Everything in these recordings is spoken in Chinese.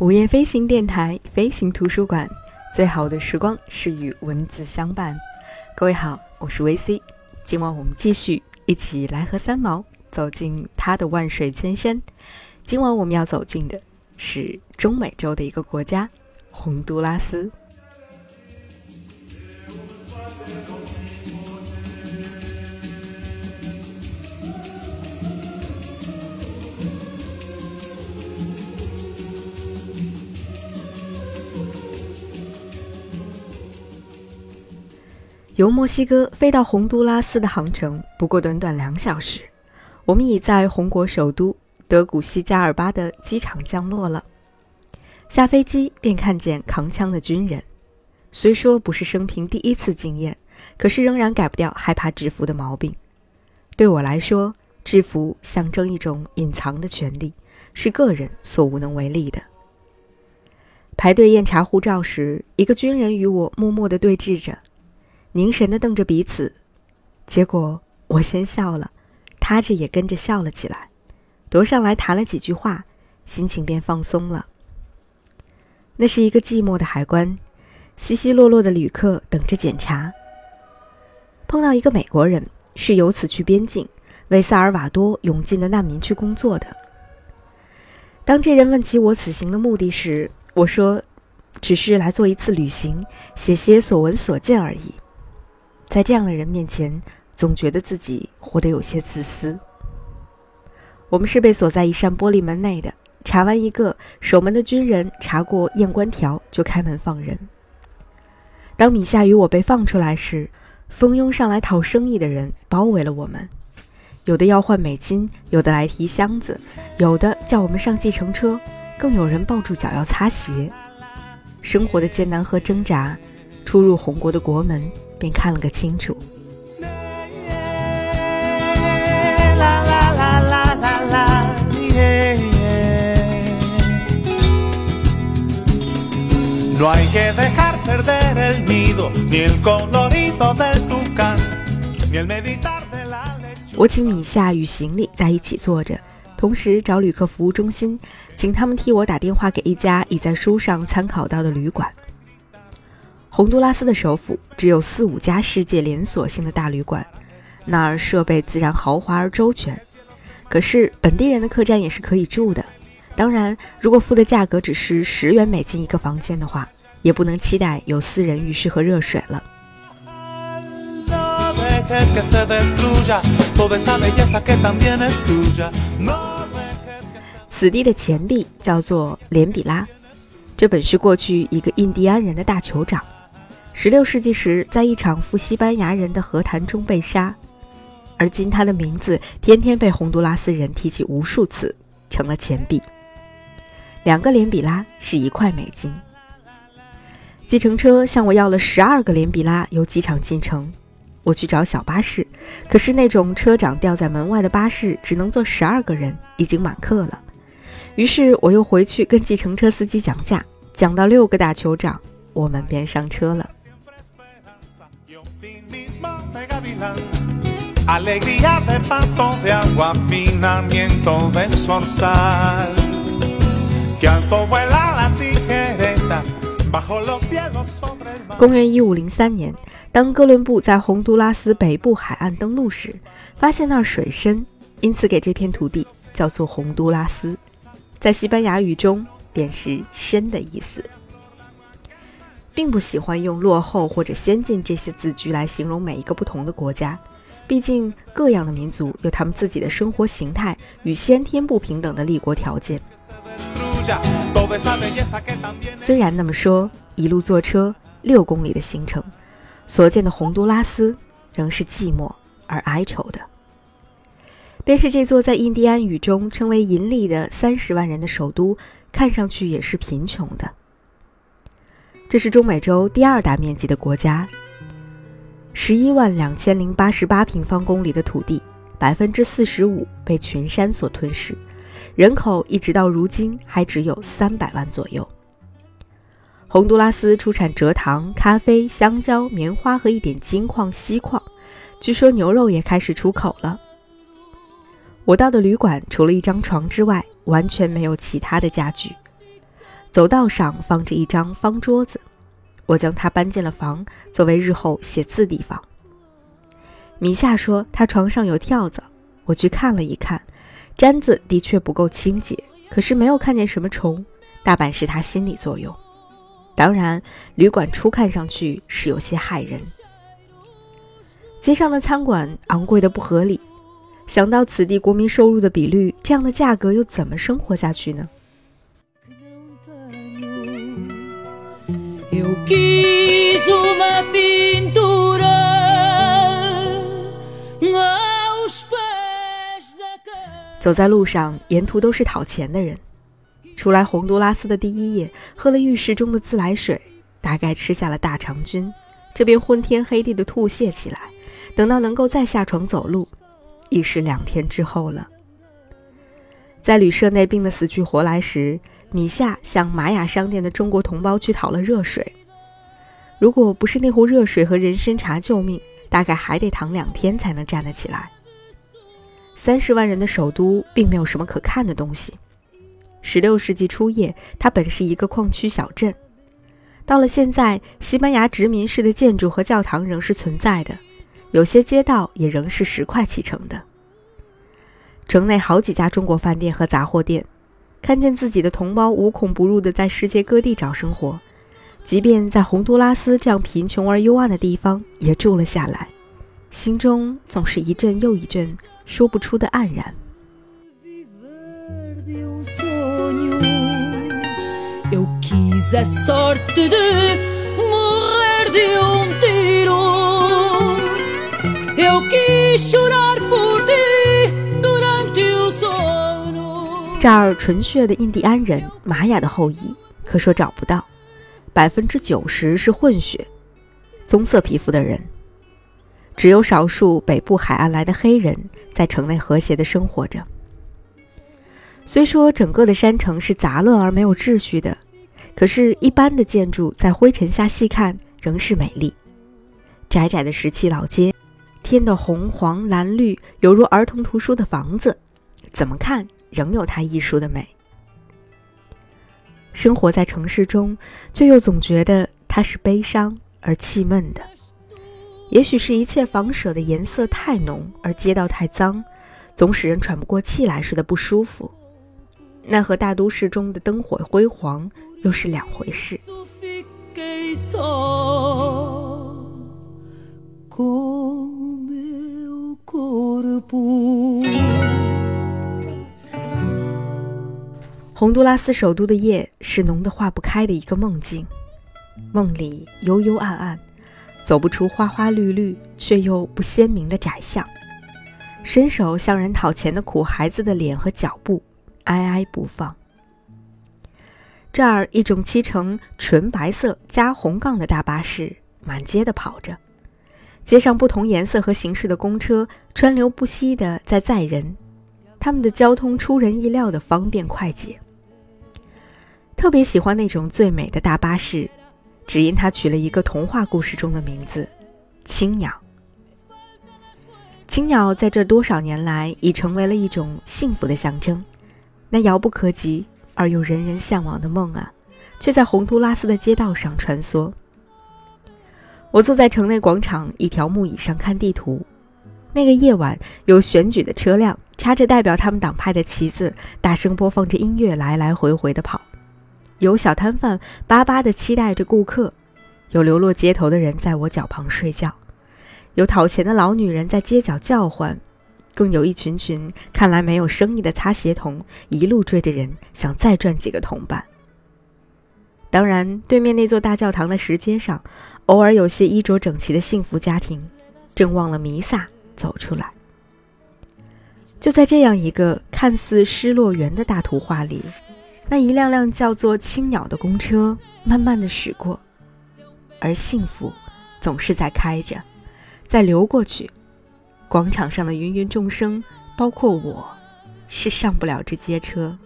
午夜飞行电台，飞行图书馆，最好的时光是与文字相伴。各位好，我是维 C 今晚我们继续一起来和三毛走进他的万水千山。今晚我们要走进的是中美洲的一个国家——洪都拉斯。由墨西哥飞到洪都拉斯的航程不过短短两小时，我们已在红国首都德古西加尔巴的机场降落了。下飞机便看见扛枪的军人，虽说不是生平第一次经验，可是仍然改不掉害怕制服的毛病。对我来说，制服象征一种隐藏的权利，是个人所无能为力的。排队验查护照时，一个军人与我默默地对峙着。凝神地瞪着彼此，结果我先笑了，他这也跟着笑了起来，踱上来谈了几句话，心情便放松了。那是一个寂寞的海关，稀稀落落的旅客等着检查。碰到一个美国人，是由此去边境为萨尔瓦多涌进的难民去工作的。当这人问起我此行的目的时，我说，只是来做一次旅行，写些所闻所见而已。在这样的人面前，总觉得自己活得有些自私。我们是被锁在一扇玻璃门内的，查完一个守门的军人查过验关条，就开门放人。当米夏与我被放出来时，蜂拥上来讨生意的人包围了我们，有的要换美金，有的来提箱子，有的叫我们上计程车，更有人抱住脚要擦鞋。生活的艰难和挣扎，出入红国的国门。便看了个清楚。我请米夏与行李在一起坐着，同时找旅客服务中心，请他们替我打电话给一家已在书上参考到的旅馆。洪都拉斯的首府只有四五家世界连锁性的大旅馆，那儿设备自然豪华而周全。可是本地人的客栈也是可以住的，当然，如果付的价格只是十元美金一个房间的话，也不能期待有私人浴室和热水了。此地的钱币叫做连比拉，这本是过去一个印第安人的大酋长。十六世纪时，在一场赴西班牙人的和谈中被杀，而今他的名字天天被洪都拉斯人提起无数次，成了钱币。两个连比拉是一块美金。计程车向我要了十二个连比拉，由机场进城。我去找小巴士，可是那种车长吊在门外的巴士只能坐十二个人，已经满客了。于是我又回去跟计程车司机讲价，讲到六个大酋长，我们便上车了。公元一五零三年，当哥伦布在洪都拉斯北部海岸登陆时，发现那儿水深，因此给这片土地叫做洪都拉斯，在西班牙语中便是“深”的意思。并不喜欢用落后或者先进这些字句来形容每一个不同的国家，毕竟各样的民族有他们自己的生活形态与先天不平等的立国条件。虽然那么说，一路坐车六公里的行程，所见的洪都拉斯仍是寂寞而哀愁的。便是这座在印第安语中称为“银利”的三十万人的首都，看上去也是贫穷的。这是中美洲第二大面积的国家，十一万两千零八十八平方公里的土地，百分之四十五被群山所吞噬，人口一直到如今还只有三百万左右。洪都拉斯出产蔗糖、咖啡、香蕉、棉花和一点金矿、锡矿，据说牛肉也开始出口了。我到的旅馆除了一张床之外，完全没有其他的家具。走道上放着一张方桌子。我将它搬进了房，作为日后写字地方。米夏说他床上有跳蚤，我去看了一看，毡子的确不够清洁，可是没有看见什么虫，大半是他心理作用。当然，旅馆初看上去是有些骇人。街上的餐馆昂贵的不合理，想到此地国民收入的比率，这样的价格又怎么生活下去呢？走在路上，沿途都是讨钱的人。出来洪都拉斯的第一夜，喝了浴室中的自来水，大概吃下了大肠菌，这边昏天黑地的吐泻起来。等到能够再下床走路，已是两天之后了。在旅社内病得死去活来时。米夏向玛雅商店的中国同胞去讨了热水，如果不是那壶热水和人参茶救命，大概还得躺两天才能站得起来。三十万人的首都并没有什么可看的东西。十六世纪初叶，它本是一个矿区小镇。到了现在，西班牙殖民式的建筑和教堂仍是存在的，有些街道也仍是石块砌成的。城内好几家中国饭店和杂货店。看见自己的同胞无孔不入地在世界各地找生活，即便在洪都拉斯这样贫穷而幽暗的地方也住了下来，心中总是一阵又一阵说不出的黯然。这儿纯血的印第安人、玛雅的后裔，可说找不到，百分之九十是混血，棕色皮肤的人，只有少数北部海岸来的黑人在城内和谐地生活着。虽说整个的山城是杂乱而没有秩序的，可是，一般的建筑在灰尘下细看仍是美丽。窄窄的石砌老街，天的红、黄、蓝、绿，犹如儿童图书的房子，怎么看？仍有它艺术的美。生活在城市中，却又总觉得它是悲伤而气闷的。也许是一切房舍的颜色太浓，而街道太脏，总使人喘不过气来似的不舒服。那和大都市中的灯火辉煌又是两回事。洪都拉斯首都的夜是浓得化不开的一个梦境，梦里幽幽暗暗，走不出花花绿绿却又不鲜明的窄巷，伸手向人讨钱的苦孩子的脸和脚步，挨挨不放。这儿一种漆成纯白色加红杠的大巴士满街的跑着，街上不同颜色和形式的公车川流不息的在载人，他们的交通出人意料的方便快捷。特别喜欢那种最美的大巴士，只因它取了一个童话故事中的名字——青鸟。青鸟在这多少年来已成为了一种幸福的象征，那遥不可及而又人人向往的梦啊，却在洪都拉斯的街道上穿梭。我坐在城内广场一条木椅上看地图，那个夜晚有选举的车辆插着代表他们党派的旗子，大声播放着音乐，来来回回的跑。有小摊贩巴巴地期待着顾客，有流落街头的人在我脚旁睡觉，有讨钱的老女人在街角叫唤，更有一群群看来没有生意的擦鞋童一路追着人，想再赚几个铜板。当然，对面那座大教堂的石阶上，偶尔有些衣着整齐的幸福家庭，正忘了弥撒走出来。就在这样一个看似失落园的大图画里。那一辆辆叫做青鸟的公车慢慢的驶过，而幸福总是在开着，在流过去，广场上的芸芸众生，包括我，是上不了这街车。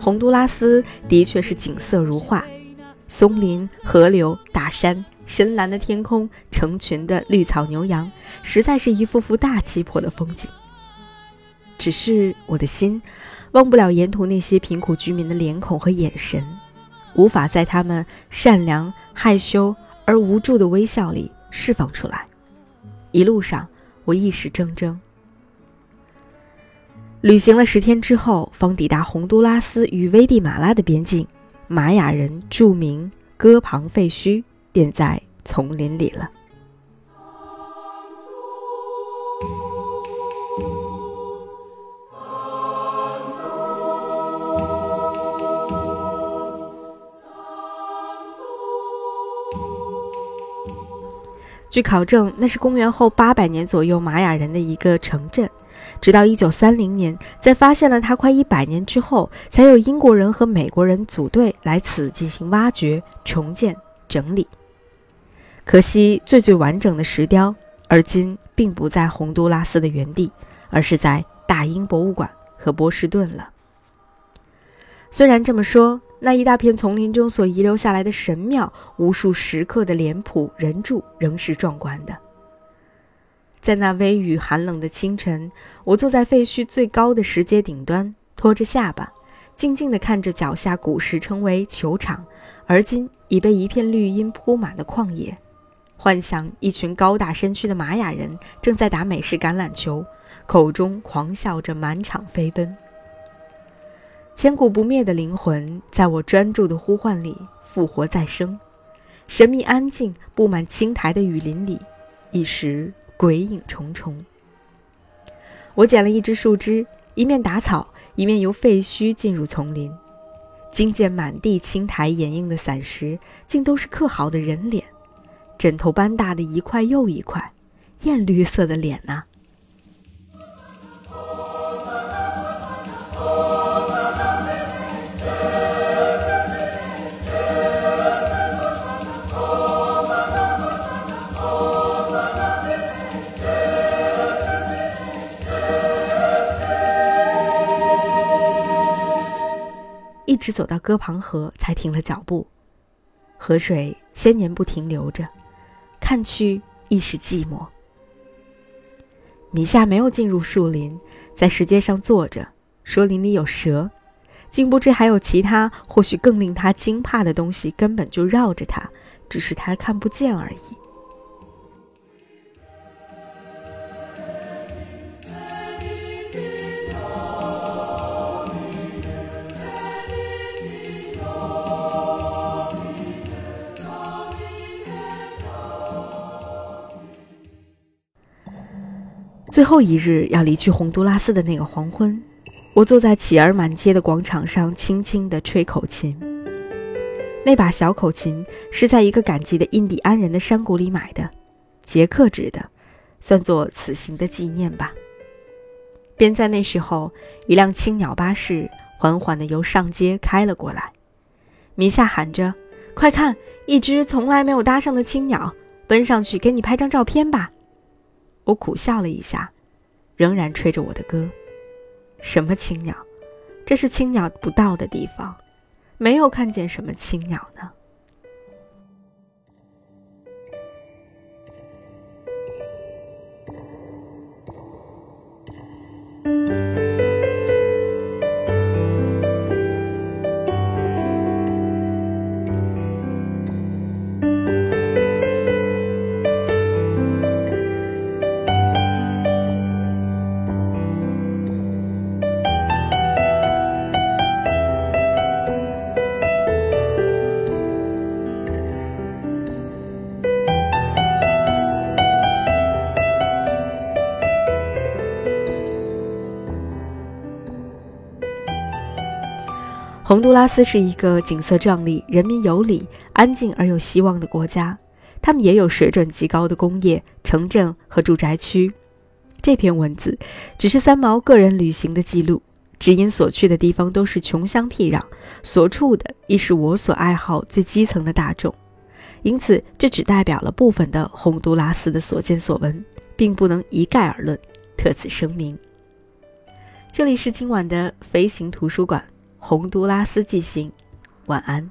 洪都拉斯的确是景色如画，松林、河流、大山、深蓝的天空、成群的绿草牛羊，实在是一幅幅大气魄的风景。只是我的心忘不了沿途那些贫苦居民的脸孔和眼神，无法在他们善良、害羞而无助的微笑里释放出来。一路上，我意识怔怔。旅行了十天之后，方抵达洪都拉斯与危地马拉的边境，玛雅人著名戈旁废墟便在丛林里了。据考证，那是公元后八百年左右玛雅人的一个城镇。直到一九三零年，在发现了它快一百年之后，才有英国人和美国人组队来此进行挖掘、重建、整理。可惜，最最完整的石雕，而今并不在洪都拉斯的原地，而是在大英博物馆和波士顿了。虽然这么说，那一大片丛林中所遗留下来的神庙、无数石刻的脸谱、人柱，仍是壮观的。在那微雨寒冷的清晨，我坐在废墟最高的石阶顶端，托着下巴，静静地看着脚下古时称为球场，而今已被一片绿荫铺满的旷野，幻想一群高大身躯的玛雅人正在打美式橄榄球，口中狂笑着满场飞奔。千古不灭的灵魂，在我专注的呼唤里复活再生。神秘安静、布满青苔的雨林里，一时。鬼影重重。我捡了一只树枝，一面打草，一面由废墟进入丛林。惊见满地青苔掩映的散石，竟都是刻好的人脸，枕头般大的一块又一块，艳绿色的脸呐！直走到戈旁河，才停了脚步。河水千年不停流着，看去亦是寂寞。米夏没有进入树林，在石阶上坐着，说林里有蛇，竟不知还有其他或许更令他惊怕的东西根本就绕着他，只是他看不见而已。最后一日要离去洪都拉斯的那个黄昏，我坐在乞儿满街的广场上，轻轻地吹口琴。那把小口琴是在一个赶集的印第安人的山谷里买的，捷克制的，算作此行的纪念吧。便在那时候，一辆青鸟巴士缓缓地由上街开了过来，米夏喊着：“快看，一只从来没有搭上的青鸟，奔上去给你拍张照片吧。”我苦笑了一下，仍然吹着我的歌。什么青鸟？这是青鸟不到的地方，没有看见什么青鸟呢。洪都拉斯是一个景色壮丽、人民有礼、安静而有希望的国家。他们也有水准极高的工业、城镇和住宅区。这篇文字只是三毛个人旅行的记录，只因所去的地方都是穷乡僻壤，所处的亦是我所爱好最基层的大众，因此这只代表了部分的洪都拉斯的所见所闻，并不能一概而论。特此声明。这里是今晚的飞行图书馆，洪都拉斯记星，晚安。